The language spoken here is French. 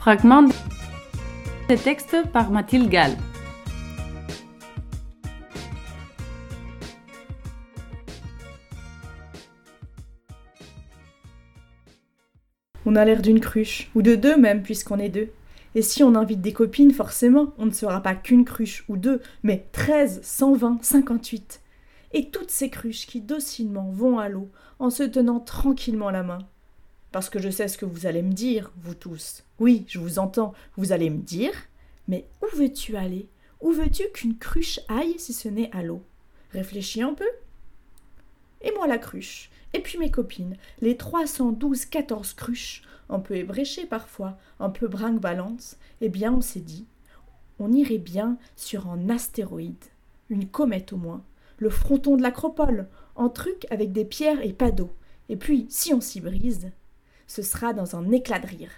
Fragment de texte par Mathilde Gall. On a l'air d'une cruche, ou de deux même, puisqu'on est deux. Et si on invite des copines, forcément, on ne sera pas qu'une cruche ou deux, mais 13, 120, 58. Et toutes ces cruches qui docilement vont à l'eau en se tenant tranquillement la main. Parce que je sais ce que vous allez me dire, vous tous. Oui, je vous entends, vous allez me dire, mais où veux-tu aller? Où veux-tu qu'une cruche aille si ce n'est à l'eau? Réfléchis un peu. Et moi la cruche, et puis mes copines, les 312 14 cruches, un peu ébréchées parfois, un peu brinque-balance, eh bien on s'est dit, on irait bien sur un astéroïde, une comète au moins, le fronton de l'acropole, un truc avec des pierres et pas d'eau. Et puis, si on s'y brise, ce sera dans un éclat de rire.